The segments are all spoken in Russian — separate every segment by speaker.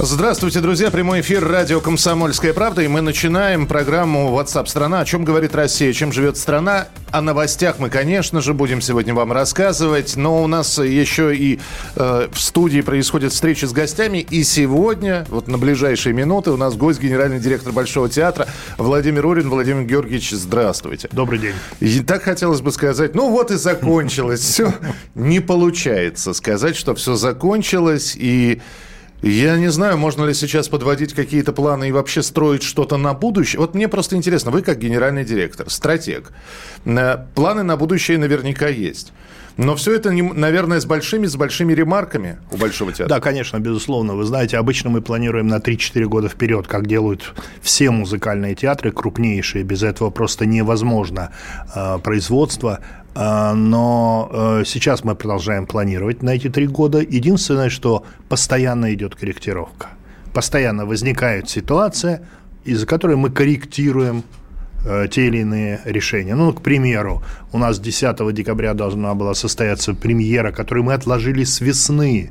Speaker 1: Здравствуйте, друзья. Прямой эфир радио «Комсомольская правда». И мы начинаем программу WhatsApp страна О чем говорит Россия, чем живет страна. О новостях мы, конечно же, будем сегодня вам рассказывать. Но у нас еще и э, в студии происходят встречи с гостями. И сегодня, вот на ближайшие минуты, у нас гость, генеральный директор Большого театра Владимир Урин. Владимир Георгиевич, здравствуйте.
Speaker 2: Добрый день.
Speaker 1: И так хотелось бы сказать, ну вот и закончилось. Все не получается сказать, что все закончилось. И я не знаю, можно ли сейчас подводить какие-то планы и вообще строить что-то на будущее. Вот мне просто интересно, вы как генеральный директор, стратег, э, планы на будущее наверняка есть. Но все это, наверное, с большими, с большими ремарками у Большого театра.
Speaker 2: Да, конечно, безусловно. Вы знаете, обычно мы планируем на 3-4 года вперед, как делают все музыкальные театры, крупнейшие. Без этого просто невозможно э, производство. Э, но э, сейчас мы продолжаем планировать на эти три года. Единственное, что постоянно идет корректировка. Постоянно возникает ситуация, из-за которой мы корректируем Э, те или иные решения. Ну, к примеру, у нас 10 декабря должна была состояться премьера, которую мы отложили с весны.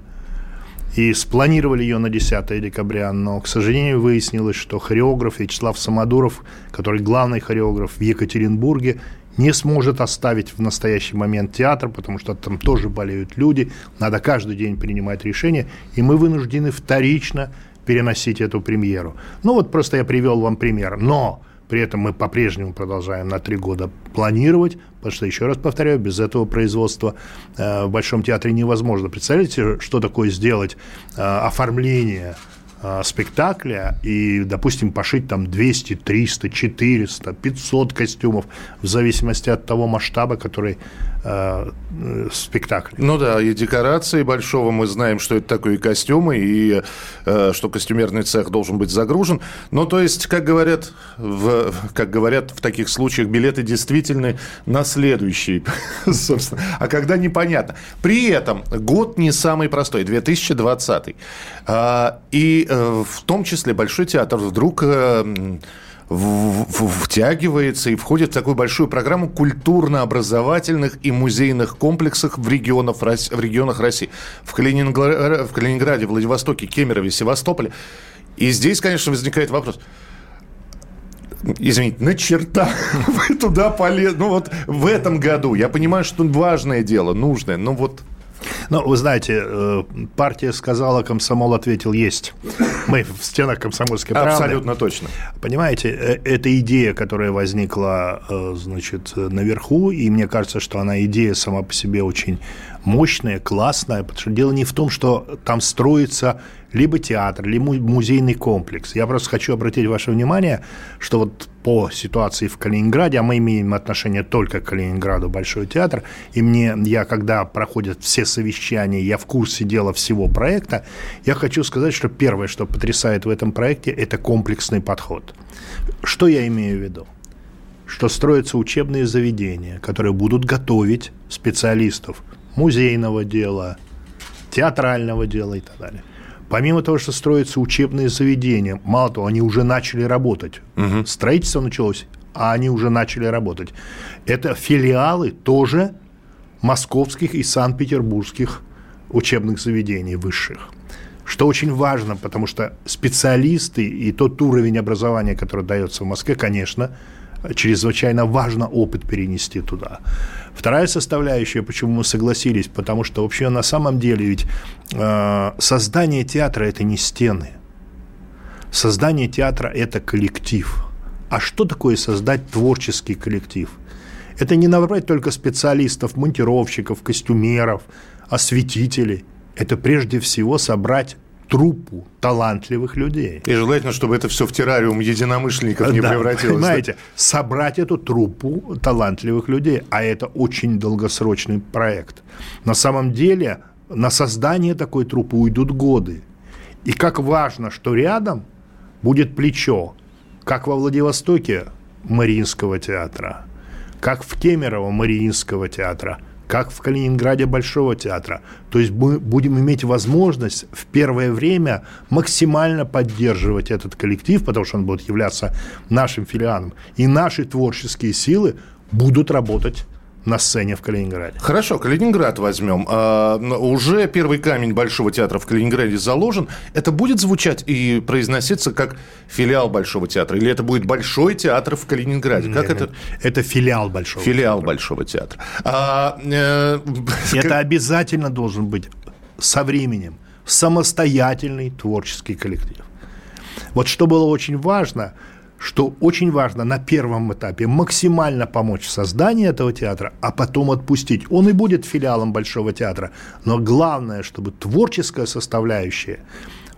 Speaker 2: И спланировали ее на 10 декабря, но, к сожалению, выяснилось, что хореограф Вячеслав Самодуров, который главный хореограф в Екатеринбурге, не сможет оставить в настоящий момент театр, потому что там тоже болеют люди, надо каждый день принимать решения, и мы вынуждены вторично переносить эту премьеру. Ну вот просто я привел вам пример. Но при этом мы по-прежнему продолжаем на три года планировать, потому что, еще раз повторяю, без этого производства э, в Большом театре невозможно. Представляете, что такое сделать э, оформление э, спектакля и, допустим, пошить там 200, 300, 400, 500 костюмов в зависимости от того масштаба, который э, спектакль.
Speaker 1: Ну да, и декорации большого мы знаем, что это такое и костюмы, и э, что костюмерный цех должен быть загружен. Ну, то есть, как говорят, в, как говорят в таких случаях, билеты действительно на следующий, собственно. А когда непонятно. При этом год не самый простой, 2020. А, и э, в том числе Большой театр вдруг... Э, втягивается и входит в такую большую программу культурно-образовательных и музейных комплексов в, регионах, в регионах России. В, Калининграде, в Калининграде, Владивостоке, Кемерове, Севастополе. И здесь, конечно, возникает вопрос – извините, на черта вы туда полезли. Ну вот в этом году. Я понимаю, что важное дело, нужное, но вот
Speaker 2: ну, вы знаете, э, партия сказала, комсомол ответил, есть. Мы в стенах комсомольской правды.
Speaker 1: Абсолютно точно.
Speaker 2: Понимаете, э, это идея, которая возникла, э, значит, наверху, и мне кажется, что она идея сама по себе очень мощная, классная, потому что дело не в том, что там строится либо театр, либо музейный комплекс. Я просто хочу обратить ваше внимание, что вот по ситуации в Калининграде, а мы имеем отношение только к Калининграду, Большой театр, и мне, я когда проходят все совещания, я в курсе дела всего проекта, я хочу сказать, что первое, что потрясает в этом проекте, это комплексный подход. Что я имею в виду? Что строятся учебные заведения, которые будут готовить специалистов музейного дела, театрального дела и так далее. Помимо того, что строятся учебные заведения, мало того, они уже начали работать. Угу. Строительство началось, а они уже начали работать. Это филиалы тоже московских и санкт-петербургских учебных заведений высших. Что очень важно, потому что специалисты и тот уровень образования, который дается в Москве, конечно, чрезвычайно важно опыт перенести туда. Вторая составляющая, почему мы согласились, потому что вообще на самом деле ведь э, создание театра – это не стены. Создание театра – это коллектив. А что такое создать творческий коллектив? Это не набрать только специалистов, монтировщиков, костюмеров, осветителей. Это прежде всего собрать труппу талантливых людей.
Speaker 1: И желательно, чтобы это все в террариум единомышленников не да, превратилось.
Speaker 2: Понимаете, да? собрать эту труппу талантливых людей, а это очень долгосрочный проект. На самом деле на создание такой труппы уйдут годы. И как важно, что рядом будет плечо, как во Владивостоке Мариинского театра, как в Кемерово Мариинского театра, как в Калининграде Большого театра. То есть мы будем иметь возможность в первое время максимально поддерживать этот коллектив, потому что он будет являться нашим филиалом. И наши творческие силы будут работать на сцене в Калининграде.
Speaker 1: Хорошо, Калининград возьмем. А, уже первый камень Большого театра в Калининграде заложен. Это будет звучать и произноситься как филиал Большого театра? Или это будет Большой театр в Калининграде? Как
Speaker 2: нет,
Speaker 1: это?
Speaker 2: Это филиал Большого
Speaker 1: Филиал
Speaker 2: театра.
Speaker 1: Большого театра. А, э,
Speaker 2: это обязательно должен быть со временем самостоятельный творческий коллектив. Вот что было очень важно – что очень важно на первом этапе максимально помочь в создании этого театра, а потом отпустить. Он и будет филиалом Большого театра, но главное, чтобы творческая составляющая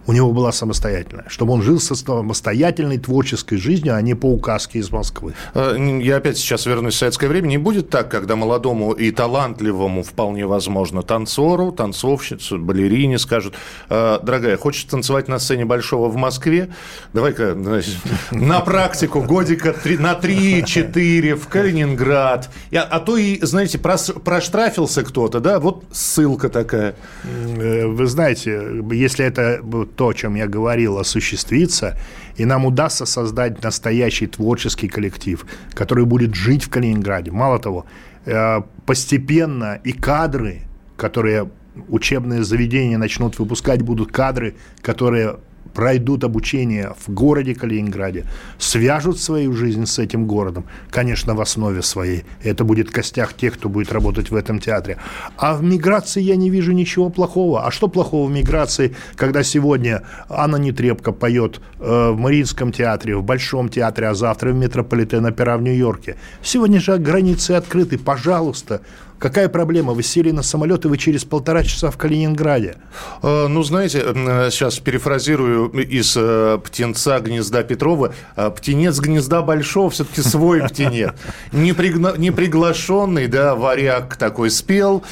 Speaker 2: у него была самостоятельная, чтобы он жил самостоятельной творческой жизнью, а не по указке из Москвы.
Speaker 1: Э, я опять сейчас вернусь в советское время. Не будет так, когда молодому и талантливому, вполне возможно, танцору, танцовщице, балерине скажут, «Э, дорогая, хочешь танцевать на сцене Большого в Москве? Давай-ка на практику годика на 3-4 в Калининград. А то и, знаете, проштрафился кто-то, да, вот ссылка такая.
Speaker 2: Э, вы знаете, если это то, о чем я говорил, осуществится, и нам удастся создать настоящий творческий коллектив, который будет жить в Калининграде. Мало того, э, постепенно и кадры, которые учебные заведения начнут выпускать, будут кадры, которые пройдут обучение в городе Калининграде, свяжут свою жизнь с этим городом, конечно, в основе своей. Это будет костях тех, кто будет работать в этом театре. А в миграции я не вижу ничего плохого. А что плохого в миграции, когда сегодня Анна Нетребко поет э, в Мариинском театре, в Большом театре, а завтра в Метрополитен-опера в Нью-Йорке? Сегодня же границы открыты. Пожалуйста, Какая проблема? Вы сели на самолет, и вы через полтора часа в Калининграде.
Speaker 1: Э, ну, знаете, сейчас перефразирую из э, «Птенца гнезда Петрова». Э, птенец гнезда большого все-таки свой птенец. Не, пригна... не приглашенный, да, варяг такой спел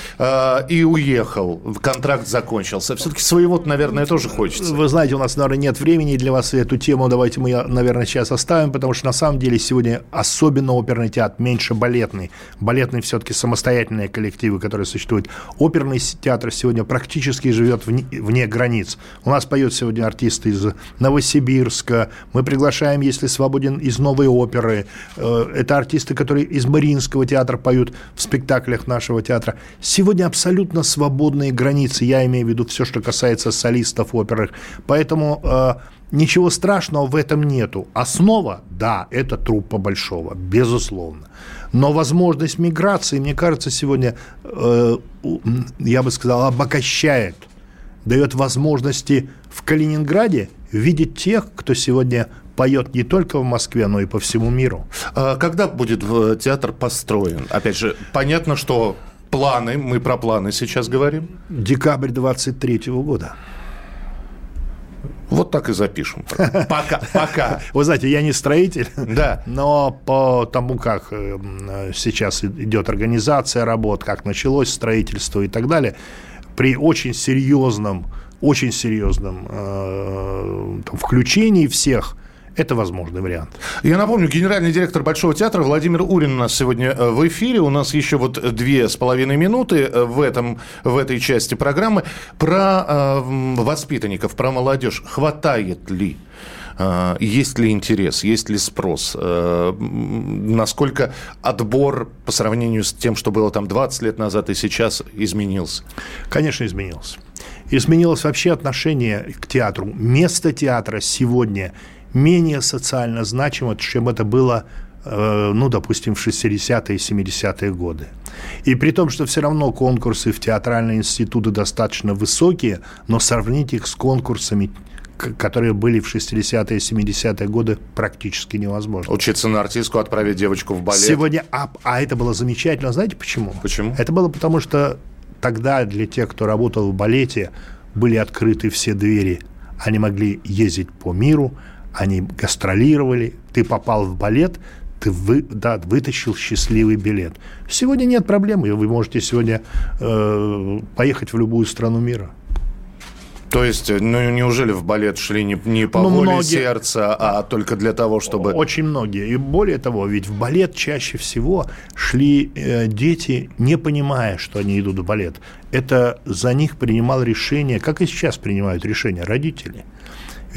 Speaker 1: и уехал. Контракт закончился. Все-таки своего-то, наверное, тоже хочется.
Speaker 2: Вы знаете, у нас, наверное, нет времени для вас эту тему. Давайте мы, наверное, сейчас оставим, потому что на самом деле сегодня особенно оперный театр, меньше балетный. Балетный все-таки самостоятельный театральные коллективы, которые существуют. Оперный театр сегодня практически живет вне, вне границ. У нас поют сегодня артисты из Новосибирска. Мы приглашаем, если свободен, из Новой оперы. Э, это артисты, которые из Мариинского театра поют в спектаклях нашего театра. Сегодня абсолютно свободные границы. Я имею в виду все, что касается солистов оперы. Поэтому э, Ничего страшного в этом нету. Основа, да, это труппа Большого, безусловно. Но возможность миграции, мне кажется, сегодня, э, я бы сказал, обогащает, дает возможности в Калининграде видеть тех, кто сегодня поет не только в Москве, но и по всему миру.
Speaker 1: А когда будет театр построен? Опять же, понятно, что планы, мы про планы сейчас говорим.
Speaker 2: Декабрь 23 года.
Speaker 1: Вот так и запишем. Пока, пока.
Speaker 2: Вы знаете, я не строитель,
Speaker 1: да.
Speaker 2: но по тому, как э, сейчас идет организация работ, как началось строительство и так далее, при очень серьезном, очень серьезном э, там, включении всех это возможный вариант.
Speaker 1: Я напомню, генеральный директор Большого театра Владимир Урин у нас сегодня э, в эфире. У нас еще вот две с половиной минуты э, в, этом, в этой части программы. Про э, воспитанников, про молодежь. Хватает ли? Э, есть ли интерес, есть ли спрос, насколько отбор по сравнению с тем, что было там 20 лет назад и сейчас изменился?
Speaker 2: Конечно, изменился. Изменилось вообще отношение к театру. Место театра сегодня менее социально значимо, чем это было э, ну, допустим, в 60-е и 70-е годы. И при том, что все равно конкурсы в театральные институты достаточно высокие, но сравнить их с конкурсами которые были в 60-е, 70-е годы, практически невозможно.
Speaker 1: Учиться на артистку, отправить девочку в балет.
Speaker 2: Сегодня, а, а это было замечательно, знаете почему?
Speaker 1: Почему?
Speaker 2: Это было потому, что тогда для тех, кто работал в балете, были открыты все двери. Они могли ездить по миру, они гастролировали, ты попал в балет, ты вы, да, вытащил счастливый билет. Сегодня нет проблемы, вы можете сегодня э, поехать в любую страну мира.
Speaker 1: То есть, ну неужели в балет шли не, не по ну, воле многие... сердца, а только для того, чтобы...
Speaker 2: Очень многие. И более того, ведь в балет чаще всего шли э, дети, не понимая, что они идут в балет. Это за них принимал решение, как и сейчас принимают решения родители –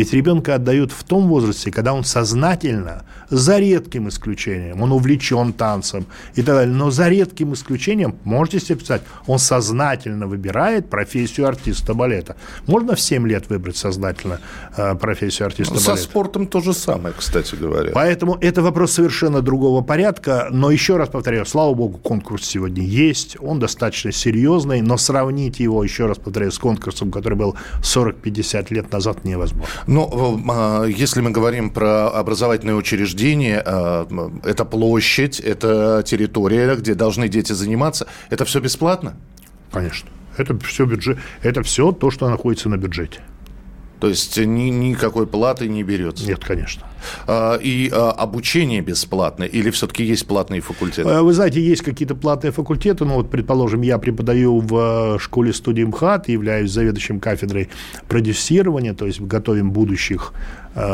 Speaker 2: ведь ребенка отдают в том возрасте, когда он сознательно, за редким исключением, он увлечен танцем и так далее, но за редким исключением, можете себе представить, он сознательно выбирает профессию артиста балета. Можно в 7 лет выбрать сознательно э, профессию артиста
Speaker 1: Со балета? Со спортом то же самое, кстати говоря.
Speaker 2: Поэтому это вопрос совершенно другого порядка, но еще раз повторяю, слава богу, конкурс сегодня есть, он достаточно серьезный, но сравнить его, еще раз повторяю, с конкурсом, который был 40-50 лет назад, невозможно.
Speaker 1: Ну, а, если мы говорим про образовательные учреждения, а, это площадь, это территория, где должны дети заниматься. Это все бесплатно?
Speaker 2: Конечно. Это все бюджет, это все то, что находится на бюджете.
Speaker 1: То есть ни, никакой платы не берется?
Speaker 2: Нет, конечно.
Speaker 1: А, и а, обучение бесплатное или все-таки есть платные факультеты? А,
Speaker 2: вы знаете, есть какие-то платные факультеты. Ну, вот, предположим, я преподаю в школе студии МХАТ, являюсь заведующим кафедрой продюсирования, то есть готовим будущих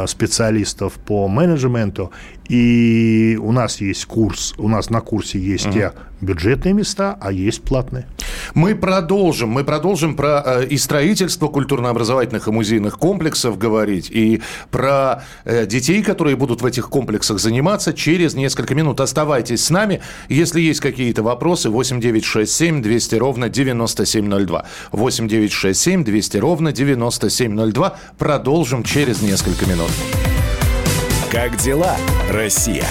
Speaker 2: специалистов по менеджменту. И у нас есть курс, у нас на курсе есть uh-huh. те бюджетные места, а есть платные.
Speaker 1: Мы продолжим, мы продолжим про э, и строительство культурно-образовательных и музейных комплексов говорить, и про э, детей, которые будут в этих комплексах заниматься через несколько минут. Оставайтесь с нами. Если есть какие-то вопросы, 8 9 6 7 200 ровно 9702. 8 9 6 7 200 ровно 9702. Продолжим через несколько минут.
Speaker 3: Как дела, Россия?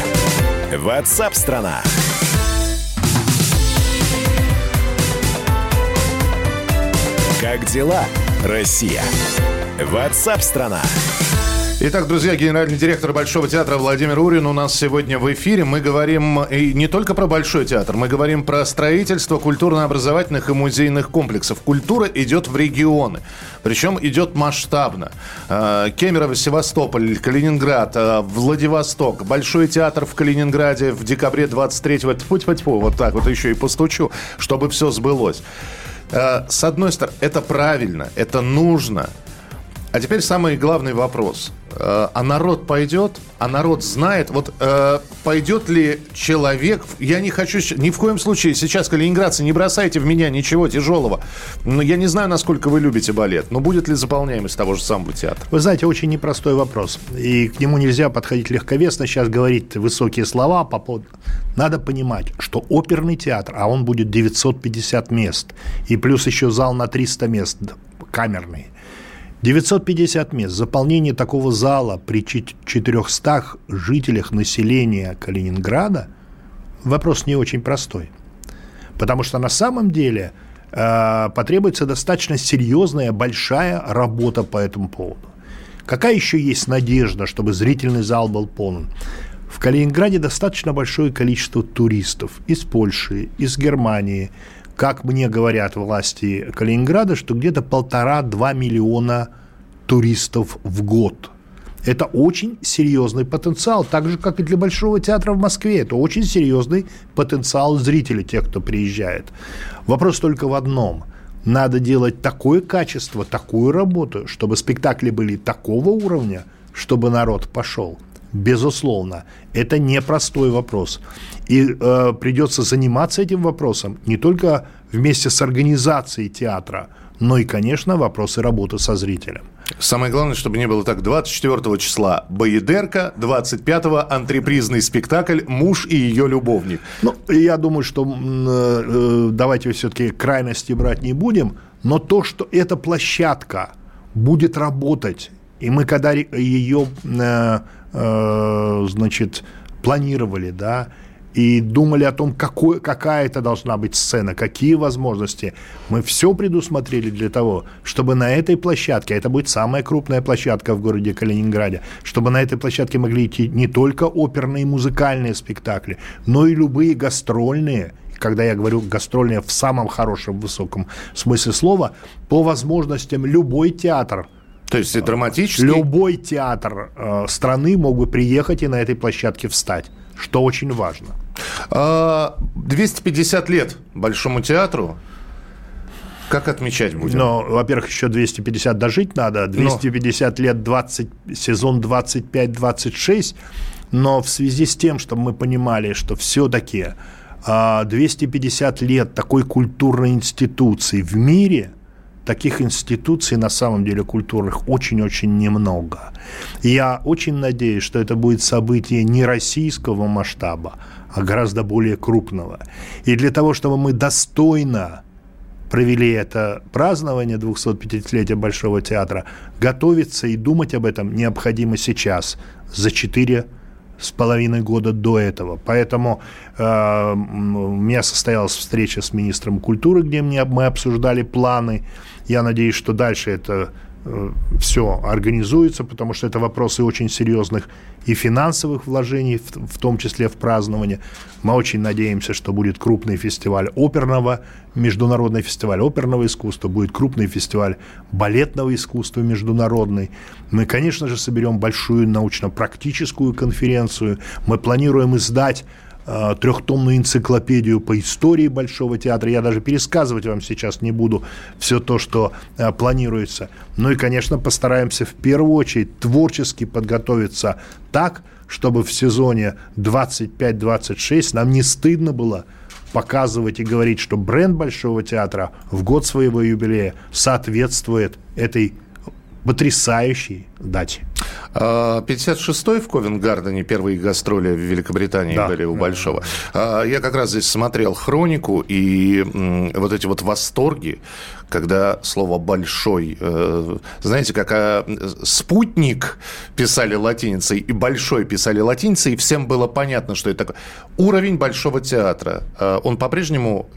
Speaker 3: Ватсап-страна! Как дела, Россия? Ватсап-страна!
Speaker 1: Итак, друзья, генеральный директор Большого театра Владимир Урин у нас сегодня в эфире. Мы говорим и не только про Большой театр, мы говорим про строительство культурно-образовательных и музейных комплексов. Культура идет в регионы, причем идет масштабно. А, Кемерово, Севастополь, Калининград, а, Владивосток, Большой театр в Калининграде в декабре 23-го. Тьфу, тьфу, тьфу, вот так вот еще и постучу, чтобы все сбылось. С одной стороны, это правильно, это нужно. А теперь самый главный вопрос – Э, а народ пойдет, а народ знает, вот э, пойдет ли человек, я не хочу, ни в коем случае сейчас, калининградцы, не бросайте в меня ничего тяжелого, но я не знаю, насколько вы любите балет, но будет ли заполняемость того же самого театра?
Speaker 2: Вы знаете, очень непростой вопрос, и к нему нельзя подходить легковесно, сейчас говорить высокие слова по поводу... Надо понимать, что оперный театр, а он будет 950 мест, и плюс еще зал на 300 мест, камерный, 950 мест. Заполнение такого зала при 400 жителях населения Калининграда вопрос не очень простой. Потому что на самом деле э, потребуется достаточно серьезная, большая работа по этому поводу. Какая еще есть надежда, чтобы зрительный зал был полон? В Калининграде достаточно большое количество туристов из Польши, из Германии, как мне говорят власти Калининграда, что где-то полтора-два миллиона туристов в год. Это очень серьезный потенциал, так же, как и для Большого театра в Москве. Это очень серьезный потенциал зрителей, тех, кто приезжает. Вопрос только в одном. Надо делать такое качество, такую работу, чтобы спектакли были такого уровня, чтобы народ пошел. Безусловно, это непростой вопрос. И э, придется заниматься этим вопросом не только вместе с организацией театра, но и, конечно, вопросы работы со зрителем.
Speaker 1: Самое главное, чтобы не было так. 24 числа Боедерка, 25-го антрепризный спектакль «Муж и ее любовник».
Speaker 2: Ну, я думаю, что э, давайте все-таки крайности брать не будем, но то, что эта площадка будет работать, и мы когда ее э, Э, значит, планировали, да, и думали о том, какой, какая это должна быть сцена, какие возможности. Мы все предусмотрели для того, чтобы на этой площадке, а это будет самая крупная площадка в городе Калининграде, чтобы на этой площадке могли идти не только оперные музыкальные спектакли, но и любые гастрольные, когда я говорю гастрольные в самом хорошем, высоком смысле слова, по возможностям любой театр –
Speaker 1: то есть драматический?
Speaker 2: Любой театр э, страны мог бы приехать и на этой площадке встать, что очень важно.
Speaker 1: 250 а, лет Большому театру. Как отмечать будем?
Speaker 2: Но, во-первых, еще 250 дожить надо, 250 Но... лет 20, сезон 25-26, но в связи с тем, чтобы мы понимали, что все-таки 250 а, лет такой культурной институции в мире – таких институций на самом деле культурных очень-очень немного. Я очень надеюсь, что это будет событие не российского масштаба, а гораздо более крупного. И для того, чтобы мы достойно провели это празднование 250-летия Большого театра, готовиться и думать об этом необходимо сейчас, за 4 с половиной года до этого. Поэтому э, у меня состоялась встреча с министром культуры, где мне, мы обсуждали планы. Я надеюсь, что дальше это все организуется, потому что это вопросы очень серьезных и финансовых вложений, в, в том числе в празднование. Мы очень надеемся, что будет крупный фестиваль оперного, международный фестиваль оперного искусства, будет крупный фестиваль балетного искусства международный. Мы, конечно же, соберем большую научно-практическую конференцию. Мы планируем издать Э, трехтомную энциклопедию по истории Большого театра. Я даже пересказывать вам сейчас не буду все то, что э, планируется. Ну и, конечно, постараемся в первую очередь творчески подготовиться так, чтобы в сезоне 25-26 нам не стыдно было показывать и говорить, что бренд Большого театра в год своего юбилея соответствует этой потрясающей дате.
Speaker 1: 56-й а, в Ковенгардене первые гастроли в Великобритании да. были у Большого. Да. Я как раз здесь смотрел хронику, и вот эти вот восторги, когда слово «большой», э, знаете, как а, «спутник» писали латиницей и «большой» писали латиницей, и всем было понятно, что это такое. Уровень Большого театра, э, он по-прежнему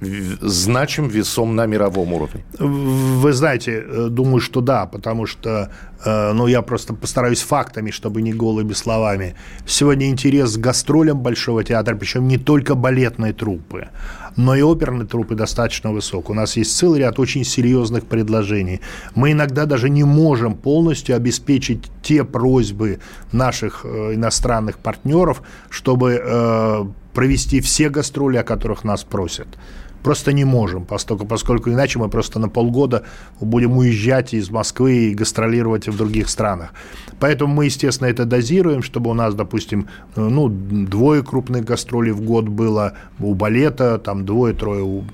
Speaker 1: значим весом на мировом уровне?
Speaker 2: Вы знаете, э, думаю, что да, потому что, ну, я просто постараюсь фактами, чтобы не голыми словами. Сегодня интерес к гастролям Большого театра, причем не только балетной труппы, но и оперной труппы достаточно высок. У нас есть целый ряд очень серьезных предложений. Мы иногда даже не можем полностью обеспечить те просьбы наших э, иностранных партнеров, чтобы э, провести все гастроли, о которых нас просят. Просто не можем, поскольку, поскольку иначе мы просто на полгода будем уезжать из Москвы и гастролировать в других странах. Поэтому мы, естественно, это дозируем, чтобы у нас, допустим, ну, двое крупных гастролей в год было у балета, там двое-трое у,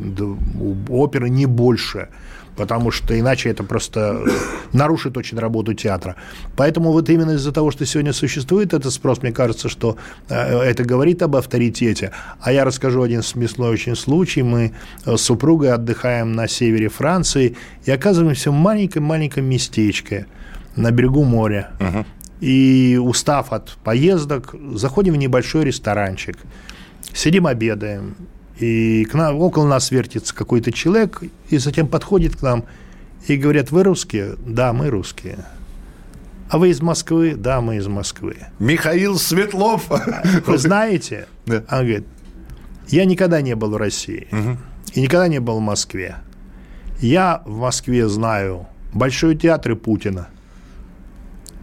Speaker 2: у оперы, не больше потому что иначе это просто нарушит очень работу театра. Поэтому вот именно из-за того, что сегодня существует этот спрос, мне кажется, что э, это говорит об авторитете. А я расскажу один смешной очень случай. Мы с супругой отдыхаем на севере Франции и оказываемся в маленьком-маленьком местечке на берегу моря. И устав от поездок, заходим в небольшой ресторанчик, сидим обедаем, и к нам, около нас вертится какой-то человек, и затем подходит к нам и говорят, вы русские? Да, мы русские. А вы из Москвы? Да, мы из Москвы.
Speaker 1: Михаил Светлов.
Speaker 2: Вы знаете? Да. Он говорит, я никогда не был в России. Угу. И никогда не был в Москве. Я в Москве знаю Большой театр и Путина.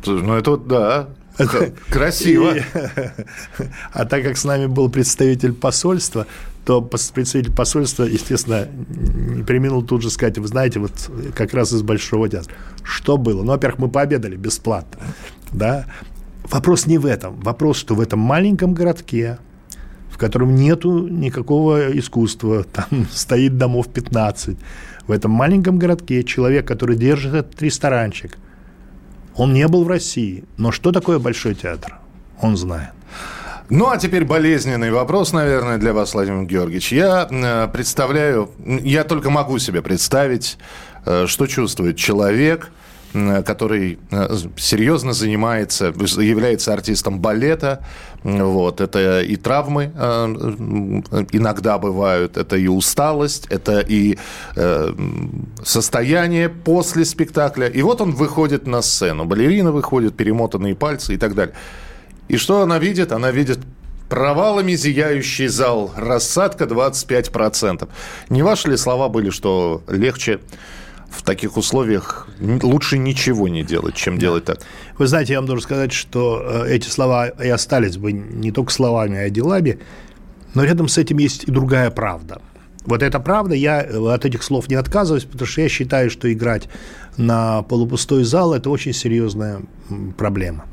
Speaker 1: Ну, это вот, да, Красиво. И,
Speaker 2: а так как с нами был представитель посольства, то представитель посольства, естественно, не применил тут же сказать, вы знаете, вот как раз из Большого театра. Что было? Ну, во-первых, мы пообедали бесплатно. Да? Вопрос не в этом. Вопрос, что в этом маленьком городке, в котором нету никакого искусства, там стоит домов 15, в этом маленьком городке человек, который держит этот ресторанчик, он не был в России, но что такое Большой театр? Он знает.
Speaker 1: Ну, а теперь болезненный вопрос, наверное, для вас, Владимир Георгиевич. Я э, представляю, я только могу себе представить, э, что чувствует человек, э, который серьезно занимается, является артистом балета. Вот, это и травмы иногда бывают, это и усталость, это и состояние после спектакля. И вот он выходит на сцену. Балерина выходит, перемотанные пальцы и так далее. И что она видит? Она видит провалами зияющий зал, рассадка 25%. Не ваши ли слова были, что легче в таких условиях лучше ничего не делать, чем делать так?
Speaker 2: Вы знаете, я вам должен сказать, что э, эти слова и остались бы не только словами, а и делами, но рядом с этим есть и другая правда. Вот это правда, я от этих слов не отказываюсь, потому что я считаю, что играть на полупустой зал – это очень серьезная проблема.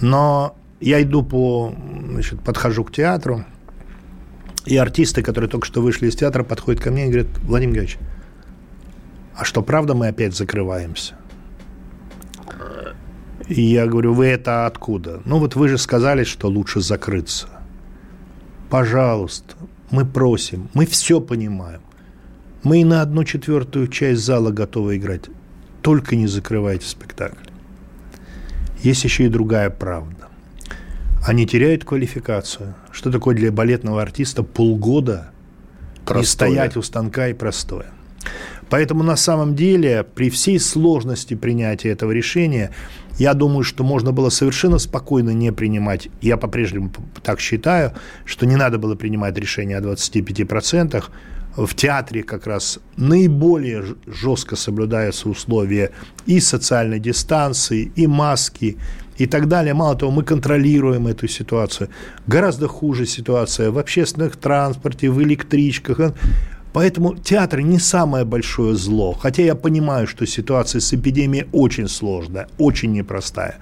Speaker 2: Но я иду по, значит, подхожу к театру, и артисты, которые только что вышли из театра, подходят ко мне и говорят, Владимир Георгиевич, а что, правда, мы опять закрываемся? И я говорю, вы это откуда? Ну вот вы же сказали, что лучше закрыться. Пожалуйста, мы просим, мы все понимаем. Мы и на одну четвертую часть зала готовы играть. Только не закрывайте спектакль. Есть еще и другая правда. Они теряют квалификацию. Что такое для балетного артиста полгода простое. не стоять у станка и простое? Поэтому на самом деле при всей сложности принятия этого решения я думаю, что можно было совершенно спокойно не принимать. Я по-прежнему так считаю, что не надо было принимать решение о 25%. В театре как раз наиболее жестко соблюдаются условия и социальной дистанции, и маски, и так далее. Мало того, мы контролируем эту ситуацию. Гораздо хуже ситуация в общественных транспорте, в электричках. Поэтому театр не самое большое зло. Хотя я понимаю, что ситуация с эпидемией очень сложная, очень непростая.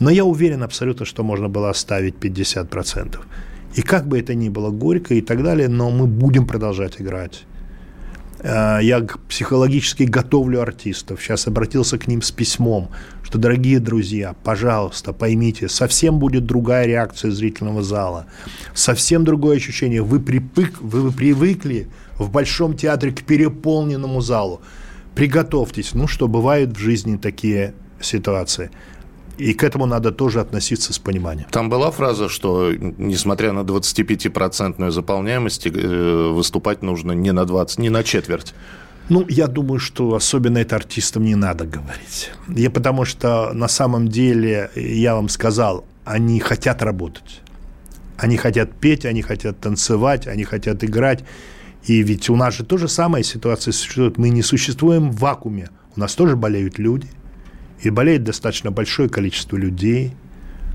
Speaker 2: Но я уверен абсолютно, что можно было оставить 50%. И как бы это ни было горько и так далее, но мы будем продолжать играть. Э, я психологически готовлю артистов. Сейчас обратился к ним с письмом, что, дорогие друзья, пожалуйста, поймите, совсем будет другая реакция зрительного зала, совсем другое ощущение. Вы, припык, вы привыкли в Большом театре к переполненному залу. Приготовьтесь, ну что, бывают в жизни такие ситуации. И к этому надо тоже относиться с пониманием.
Speaker 1: Там была фраза, что несмотря на 25-процентную заполняемость, э, выступать нужно не на 20, не на четверть.
Speaker 2: Ну, я думаю, что особенно это артистам не надо говорить. Я, потому что на самом деле, я вам сказал, они хотят работать. Они хотят петь, они хотят танцевать, они хотят играть. И ведь у нас же тоже самая ситуация существует. Мы не существуем в вакууме. У нас тоже болеют люди. И болеет достаточно большое количество людей,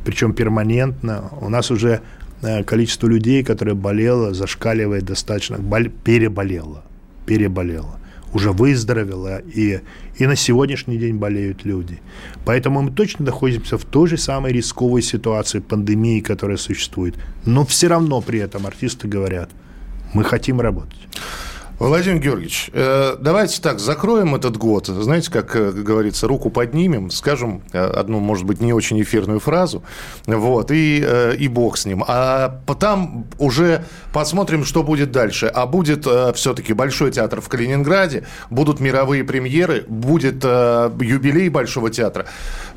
Speaker 2: причем перманентно. У нас уже э, количество людей, которое болело, зашкаливает достаточно, бол- переболело, переболело, уже выздоровело, и, и на сегодняшний день болеют люди. Поэтому мы точно находимся в той же самой рисковой ситуации пандемии, которая существует. Но все равно при этом артисты говорят – мы хотим работать.
Speaker 1: Владимир Георгиевич, э, давайте так, закроем этот год. Знаете, как э, говорится, руку поднимем, скажем э, одну, может быть, не очень эфирную фразу, вот, и, и бог с ним. А потом уже посмотрим, что будет дальше. А будет все-таки Большой театр в Калининграде, будут мировые премьеры, будет юбилей Большого театра.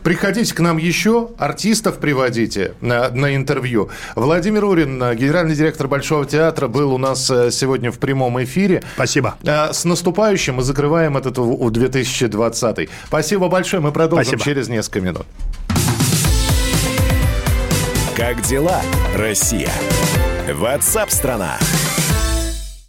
Speaker 1: Приходите к нам еще, артистов приводите на, на интервью. Владимир Урин, генеральный директор Большого театра, был у нас сегодня в прямом эфире.
Speaker 2: Спасибо.
Speaker 1: Э, с наступающим мы закрываем этот 2020. Спасибо большое. Мы продолжим Спасибо. через несколько минут.
Speaker 3: Как дела, Россия? Ватсап-страна! страна